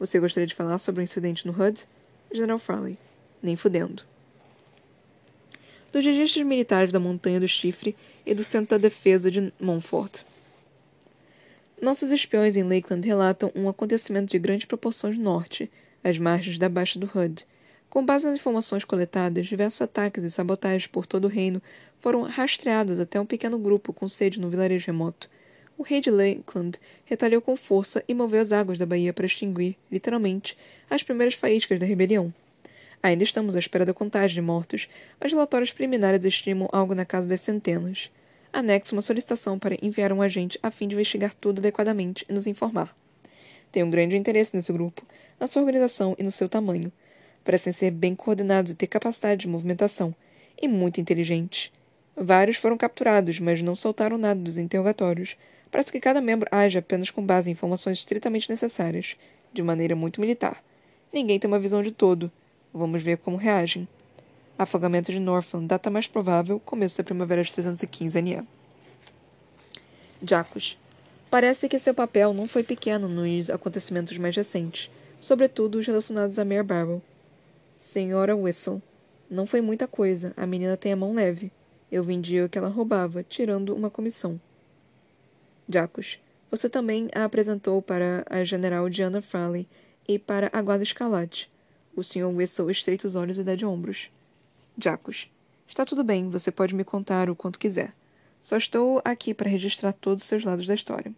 Você gostaria de falar sobre o incidente no HUD? General Farley. Nem fudendo. Dos registros militares da Montanha do Chifre e do Centro da Defesa de Montfort. Nossos espiões em Lakeland relatam um acontecimento de grandes proporções no norte, às margens da Baixa do HUD. Com base nas informações coletadas, diversos ataques e sabotagens por todo o reino foram rastreados até um pequeno grupo com sede no vilarejo remoto. O rei de Lakeland retalhou com força e moveu as águas da baía para extinguir, literalmente, as primeiras faíscas da rebelião. Ainda estamos à espera da contagem de mortos, mas relatórios preliminares estimam algo na casa das centenas. Anexo uma solicitação para enviar um agente a fim de investigar tudo adequadamente e nos informar. Tenho um grande interesse nesse grupo, na sua organização e no seu tamanho. Parecem ser bem coordenados e ter capacidade de movimentação, e muito inteligentes. Vários foram capturados, mas não soltaram nada dos interrogatórios. Parece que cada membro age apenas com base em informações estritamente necessárias, de maneira muito militar. Ninguém tem uma visão de todo. Vamos ver como reagem. Afogamento de Northland, data mais provável, começo da primavera de 315 NE. Jacos. Parece que seu papel não foi pequeno nos acontecimentos mais recentes, sobretudo os relacionados a Mare Barrow. Senhora Whistle. Não foi muita coisa. A menina tem a mão leve. Eu vendia o que ela roubava, tirando uma comissão. Jacos. Você também a apresentou para a general Diana Farley e para a guarda escalate. O Sr. Whistle estreita os olhos e dá de ombros. Jacos. Está tudo bem, você pode me contar o quanto quiser. Só estou aqui para registrar todos os seus lados da história.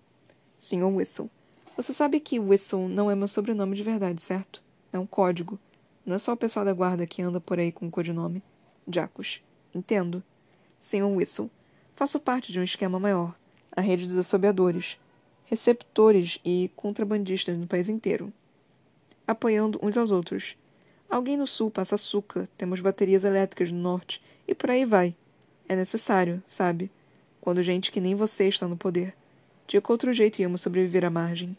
Sr. Whistle. Você sabe que Whistle não é meu sobrenome de verdade, certo? É um código. Não é só o pessoal da guarda que anda por aí com o codinome. Jacos. Entendo. Senhor Whistle. Faço parte de um esquema maior. A rede dos assobiadores. Receptores e contrabandistas no país inteiro. Apoiando uns aos outros. Alguém no sul passa açúcar, temos baterias elétricas no norte, e por aí vai. É necessário, sabe? Quando gente que nem você está no poder. De que outro jeito íamos sobreviver à margem?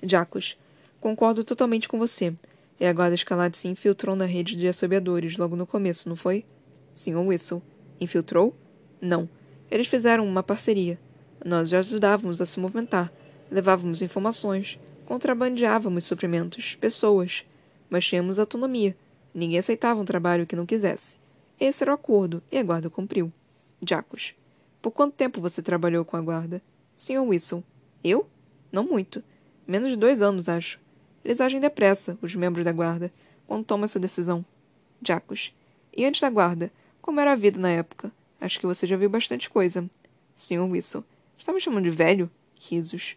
Jacos. Concordo totalmente com você. E a guarda escalade se infiltrou na rede de assobiadores logo no começo, não foi? Sr. Whistle. Infiltrou? Não. Eles fizeram uma parceria. Nós já ajudávamos a se movimentar. Levávamos informações. Contrabandeávamos suprimentos, pessoas. Mas tínhamos autonomia. Ninguém aceitava um trabalho que não quisesse. Esse era o acordo, e a guarda cumpriu. Jacos. Por quanto tempo você trabalhou com a guarda? Sr. Whistle. Eu? Não muito. Menos de dois anos, acho. Eles agem depressa, os membros da guarda, quando tomam essa decisão. Jacos. E antes da guarda, como era a vida na época? Acho que você já viu bastante coisa. Sr. Whistle. Está me chamando de velho? Risos.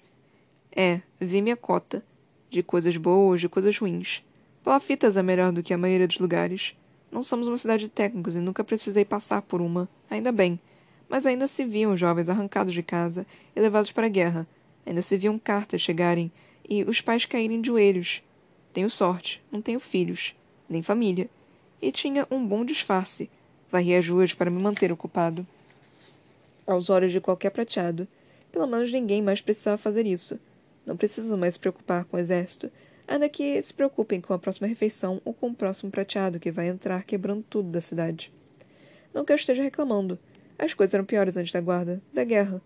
É, vi minha cota. De coisas boas, de coisas ruins. Palafitas é melhor do que a maioria dos lugares. Não somos uma cidade de técnicos e nunca precisei passar por uma. Ainda bem. Mas ainda se viam jovens arrancados de casa e levados para a guerra. Ainda se viam cartas chegarem e os pais caírem de joelhos. Tenho sorte, não tenho filhos, nem família. E tinha um bom disfarce. Varri as ruas para me manter ocupado. Aos olhos de qualquer prateado, pelo menos ninguém mais precisava fazer isso. Não precisam mais se preocupar com o exército, ainda que se preocupem com a próxima refeição ou com o próximo prateado que vai entrar quebrando tudo da cidade. Não que eu esteja reclamando. As coisas eram piores antes da guarda, da guerra.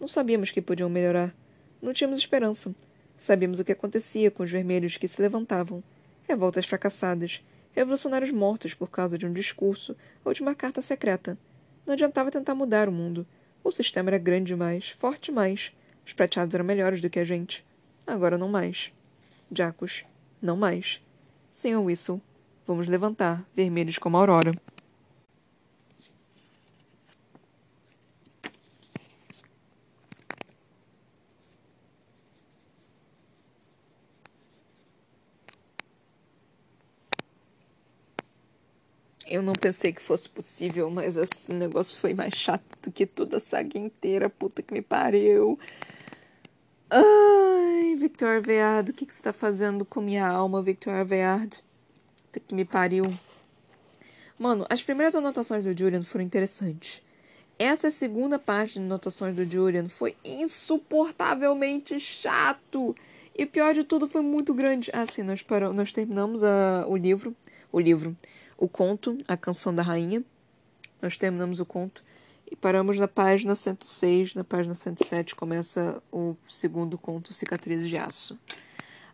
Não sabíamos que podiam melhorar. Não tínhamos esperança. Sabíamos o que acontecia com os vermelhos que se levantavam. Revoltas fracassadas. Revolucionários mortos por causa de um discurso ou de uma carta secreta. Não adiantava tentar mudar o mundo. O sistema era grande demais, forte demais. Os prateados eram melhores do que a gente. Agora não mais. Jacos, não mais. Senhor Whistle, vamos levantar, vermelhos como a aurora. Eu não pensei que fosse possível, mas esse negócio foi mais chato do que toda a saga inteira. Puta que me pariu. Ai, Victor Veard, o que, que você tá fazendo com minha alma, Victor Veard? Puta que me pariu. Mano, as primeiras anotações do Julian foram interessantes. Essa segunda parte de anotações do Julian foi insuportavelmente chato. E o pior de tudo foi muito grande. Ah, sim, nós, paramos, nós terminamos a, o livro. O livro o conto, a canção da rainha. Nós terminamos o conto e paramos na página 106. Na página 107 começa o segundo conto, Cicatrizes de Aço.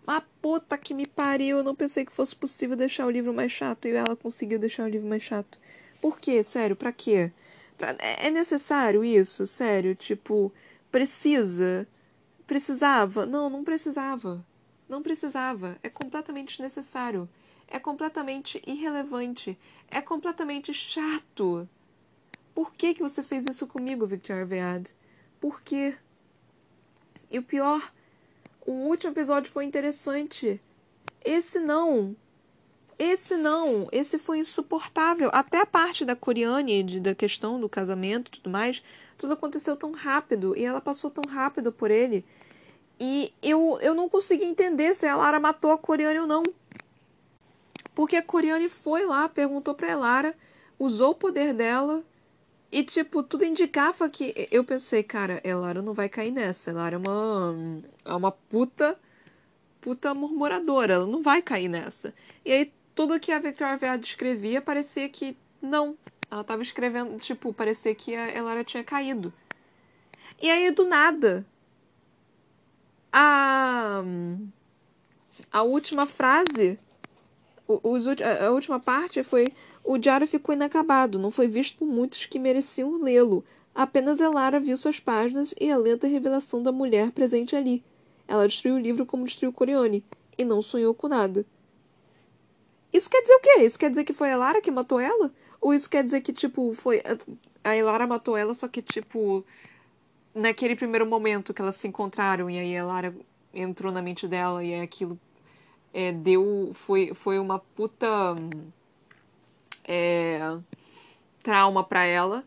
Mas puta que me pariu, eu não pensei que fosse possível deixar o livro mais chato e ela conseguiu deixar o livro mais chato. Por quê? Sério, pra quê? Pra... É, é necessário isso? Sério, tipo, precisa? Precisava? Não, não precisava. Não precisava. É completamente desnecessário é completamente irrelevante, é completamente chato. Por que, que você fez isso comigo, Victor Vead? Por quê? E o pior, o último episódio foi interessante. Esse não. Esse não. Esse foi insuportável. Até a parte da Coriane, da questão do casamento e tudo mais, tudo aconteceu tão rápido e ela passou tão rápido por ele. E eu, eu não consegui entender se a Lara matou a Coriane ou não. Porque a Coriane foi lá, perguntou pra Elara, usou o poder dela e, tipo, tudo indicava que. Eu pensei, cara, Elara não vai cair nessa. Elara é uma. É uma puta. Puta murmuradora. Ela não vai cair nessa. E aí, tudo que a Victoria Veado escrevia parecia que não. Ela tava escrevendo, tipo, parecia que a Elara tinha caído. E aí, do nada. A. A última frase os, a última parte foi: o diário ficou inacabado, não foi visto por muitos que mereciam lê-lo. Apenas Elara viu suas páginas e a lenta revelação da mulher presente ali. Ela destruiu o livro como destruiu Corione, e não sonhou com nada. Isso quer dizer o quê? Isso quer dizer que foi a Elara que matou ela? Ou isso quer dizer que, tipo, foi. A Elara matou ela, só que, tipo. Naquele primeiro momento que elas se encontraram e aí a Elara entrou na mente dela e aí aquilo é, deu. Foi, foi uma puta. É, trauma para ela.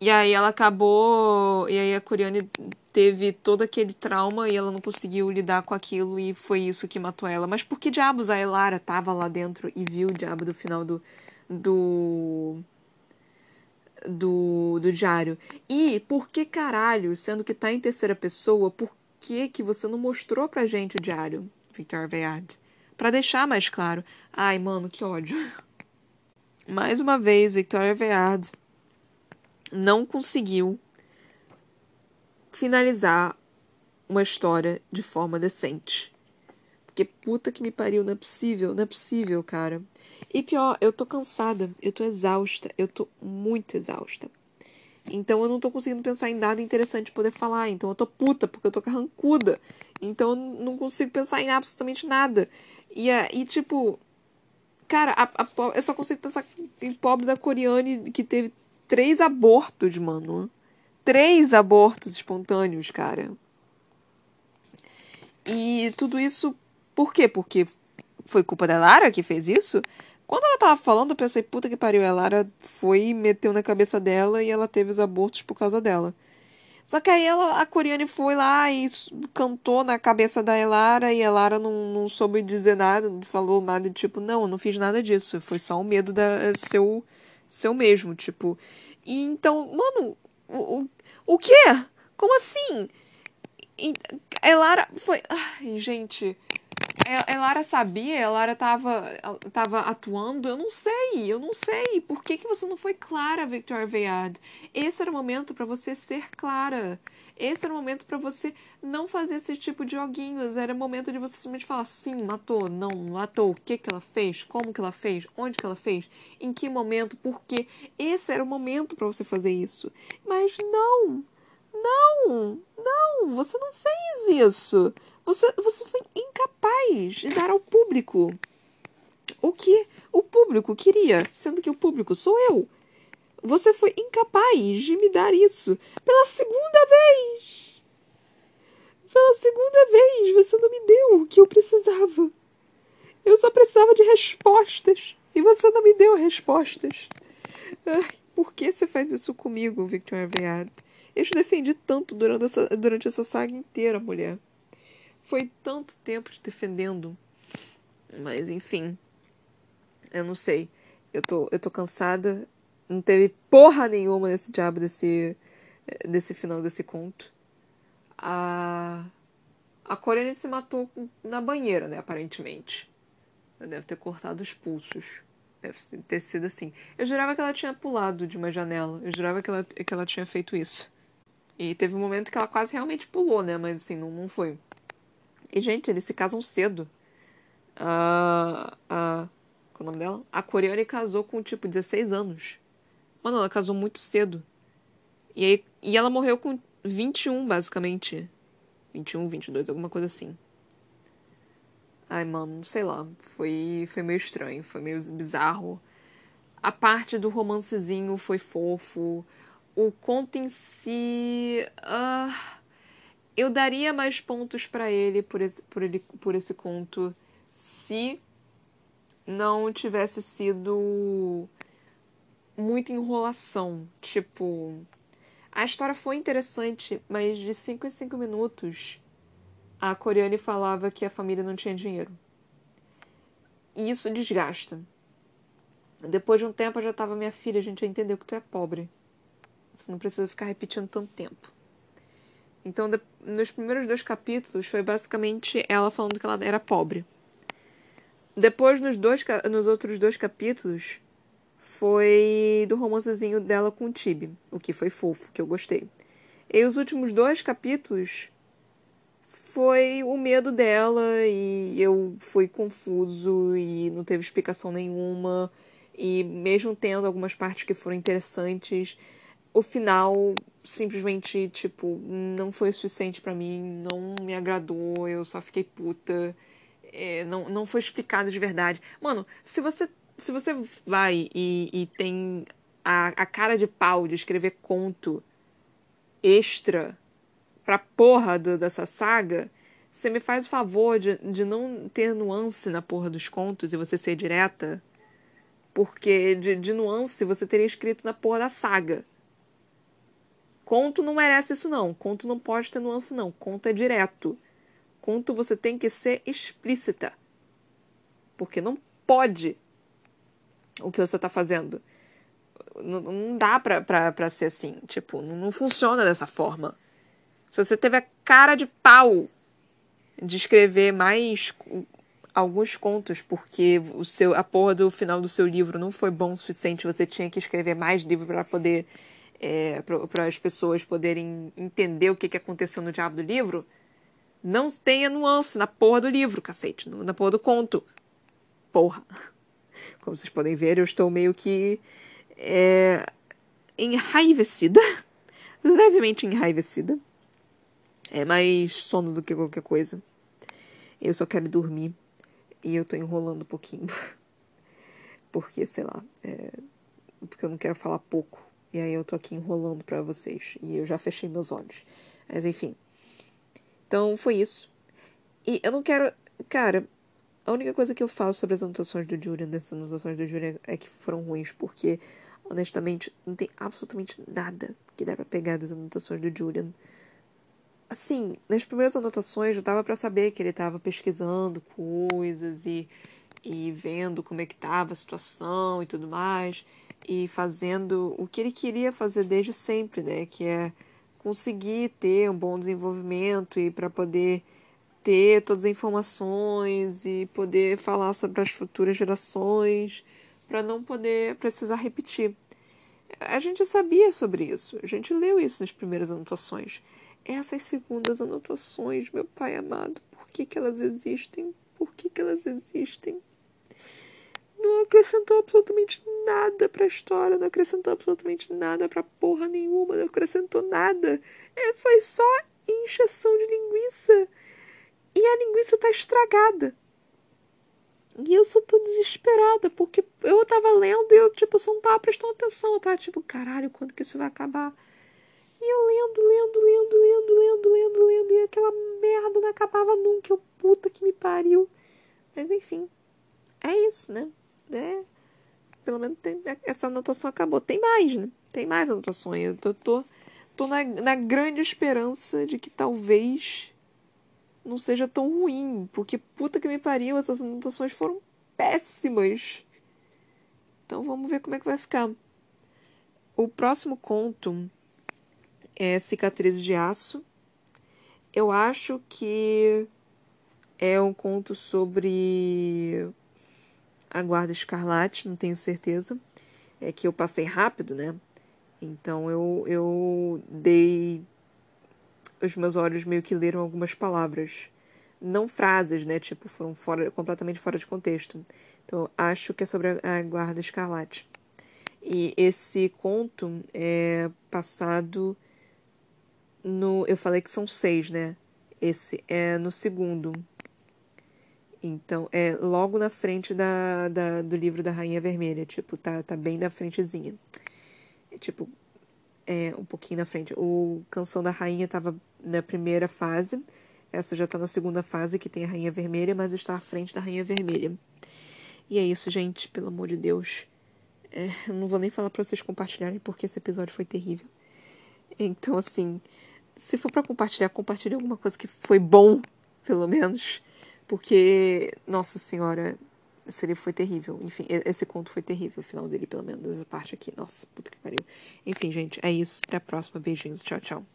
E aí ela acabou. E aí a Coriane teve todo aquele trauma e ela não conseguiu lidar com aquilo e foi isso que matou ela. Mas por que diabos a Elara tava lá dentro e viu o diabo do final do. do. do, do diário? E por que caralho, sendo que tá em terceira pessoa, por que que você não mostrou pra gente o diário, Victor Veard? Para deixar mais claro. Ai, mano, que ódio. Mais uma vez, Victoria Veard não conseguiu finalizar uma história de forma decente. Porque puta que me pariu, não é possível, não é possível, cara. E pior, eu tô cansada, eu tô exausta, eu tô muito exausta. Então eu não tô conseguindo pensar em nada interessante poder falar. Então eu tô puta, porque eu tô carrancuda. Então eu não consigo pensar em absolutamente nada. E, e tipo, cara, a, a, eu só consigo pensar em pobre da Coriane que teve três abortos, mano. Três abortos espontâneos, cara. E tudo isso por quê? Porque foi culpa da Lara que fez isso? Quando ela tava falando, eu pensei, puta que pariu, a Lara foi meteu na cabeça dela e ela teve os abortos por causa dela. Só que aí ela, a Coriane foi lá e cantou na cabeça da Elara e a Elara não, não soube dizer nada, não falou nada, tipo, não, eu não fiz nada disso, foi só um medo da seu, seu mesmo, tipo. E então, mano, o, o, o quê? Como assim? E, a Elara foi. Ai, gente. A a Lara sabia, a Lara tava, tava atuando, eu não sei, eu não sei. Por que, que você não foi clara, Victoria Vead? Esse era o momento para você ser clara. Esse era o momento para você não fazer esse tipo de joguinhos. Era o momento de você simplesmente falar sim, matou, não, matou, o que que ela fez, como que ela fez, onde que ela fez, em que momento, por quê. Esse era o momento para você fazer isso. Mas não, não, não, você não fez isso. Você, você foi incapaz de dar ao público o que o público queria, sendo que o público sou eu. Você foi incapaz de me dar isso pela segunda vez. Pela segunda vez, você não me deu o que eu precisava. Eu só precisava de respostas e você não me deu respostas. Ai, por que você faz isso comigo, Victor Vead? Eu te defendi tanto durante essa, durante essa saga inteira, mulher. Foi tanto tempo te defendendo. Mas, enfim. Eu não sei. Eu tô, eu tô cansada. Não teve porra nenhuma nesse diabo desse, desse final desse conto. A, a Coreane se matou na banheira, né? Aparentemente. Deve ter cortado os pulsos. Deve ter sido assim. Eu jurava que ela tinha pulado de uma janela. Eu jurava que ela, que ela tinha feito isso. E teve um momento que ela quase realmente pulou, né? Mas assim, não, não foi. E, gente, eles se casam cedo. A. qual é o nome dela? A Coriane casou com, tipo, 16 anos. Mano, ela casou muito cedo. E, aí, e ela morreu com 21, basicamente. 21, 22, alguma coisa assim. Ai, mano, sei lá. Foi, foi meio estranho, foi meio bizarro. A parte do romancezinho foi fofo o conto em si. Uh, eu daria mais pontos para ele por esse, por ele por esse conto se não tivesse sido muita enrolação. Tipo, a história foi interessante, mas de 5 em 5 minutos a Coriane falava que a família não tinha dinheiro. E isso desgasta. Depois de um tempo eu já tava, minha filha, a gente entendeu que tu é pobre. Você não precisa ficar repetindo tanto tempo. Então, de, nos primeiros dois capítulos, foi basicamente ela falando que ela era pobre. Depois, nos, dois, nos outros dois capítulos, foi do romancezinho dela com o Tibi, o que foi fofo, que eu gostei. E os últimos dois capítulos foi o medo dela e eu fui confuso e não teve explicação nenhuma. E mesmo tendo algumas partes que foram interessantes, o final simplesmente, tipo, não foi o suficiente para mim, não me agradou, eu só fiquei puta. É, não, não foi explicado de verdade. Mano, se você, se você vai e, e tem a, a cara de pau de escrever conto extra pra porra do, da sua saga, você me faz o favor de, de não ter nuance na porra dos contos e você ser direta. Porque de, de nuance você teria escrito na porra da saga. Conto não merece isso, não. Conto não pode ter nuance, não. Conto é direto. Conto você tem que ser explícita. Porque não pode o que você está fazendo. Não, não dá pra, pra, pra ser assim. Tipo, não, não funciona dessa forma. Se você teve a cara de pau de escrever mais alguns contos porque o seu a porra do final do seu livro não foi bom o suficiente, você tinha que escrever mais livro para poder é, para as pessoas poderem entender o que, que aconteceu no diabo do livro, não tenha nuance na porra do livro, cacete, na porra do conto. Porra. Como vocês podem ver, eu estou meio que é, enraivecida, levemente enraivecida. É mais sono do que qualquer coisa. Eu só quero dormir e eu tô enrolando um pouquinho. Porque, sei lá, é, porque eu não quero falar pouco. E aí eu tô aqui enrolando para vocês. E eu já fechei meus olhos. Mas enfim. Então foi isso. E eu não quero. Cara, a única coisa que eu falo sobre as anotações do Julian, dessas anotações do Julian, é que foram ruins, porque, honestamente, não tem absolutamente nada que dá pra pegar das anotações do Julian. Assim, nas primeiras anotações já dava para saber que ele tava pesquisando coisas e, e vendo como é que tava a situação e tudo mais e fazendo o que ele queria fazer desde sempre, né? Que é conseguir ter um bom desenvolvimento e para poder ter todas as informações e poder falar sobre as futuras gerações, para não poder precisar repetir. A gente sabia sobre isso, a gente leu isso nas primeiras anotações. Essas segundas anotações, meu pai amado, por que, que elas existem? Por que, que elas existem? Não acrescentou absolutamente nada pra história, não acrescentou absolutamente nada pra porra nenhuma, não acrescentou nada. É, foi só injeção de linguiça. E a linguiça tá estragada. E eu só tô desesperada, porque eu tava lendo e eu, tipo, só não tava prestando atenção. Eu tava tipo, caralho, quando que isso vai acabar? E eu lendo, lendo, lendo, lendo, lendo, lendo, lendo, e aquela merda não acabava nunca. Eu, puta que me pariu. Mas enfim, é isso, né? É, pelo menos tem, essa anotação acabou. Tem mais, né? Tem mais anotações. Eu tô, tô, tô na, na grande esperança de que talvez não seja tão ruim, porque puta que me pariu, essas anotações foram péssimas. Então vamos ver como é que vai ficar. O próximo conto é Cicatrizes de Aço. Eu acho que é um conto sobre a Guarda Escarlate, não tenho certeza. É que eu passei rápido, né? Então eu, eu dei os meus olhos meio que leram algumas palavras. Não frases, né? Tipo, foram fora, completamente fora de contexto. Então, acho que é sobre a Guarda Escarlate. E esse conto é passado no. Eu falei que são seis, né? Esse é no segundo. Então, é logo na frente da, da, do livro da Rainha Vermelha. Tipo, tá, tá bem na frentezinha. É, tipo, é, um pouquinho na frente. O Canção da Rainha estava na primeira fase, essa já está na segunda fase, que tem a Rainha Vermelha, mas está à frente da Rainha Vermelha. E é isso, gente, pelo amor de Deus. É, não vou nem falar para vocês compartilharem, porque esse episódio foi terrível. Então, assim, se for para compartilhar, compartilhe alguma coisa que foi bom, pelo menos. Porque, nossa senhora, livro foi terrível. Enfim, esse conto foi terrível, o final dele, pelo menos, essa parte aqui. Nossa, puta que pariu. Enfim, gente, é isso. Até a próxima. Beijinhos. Tchau, tchau.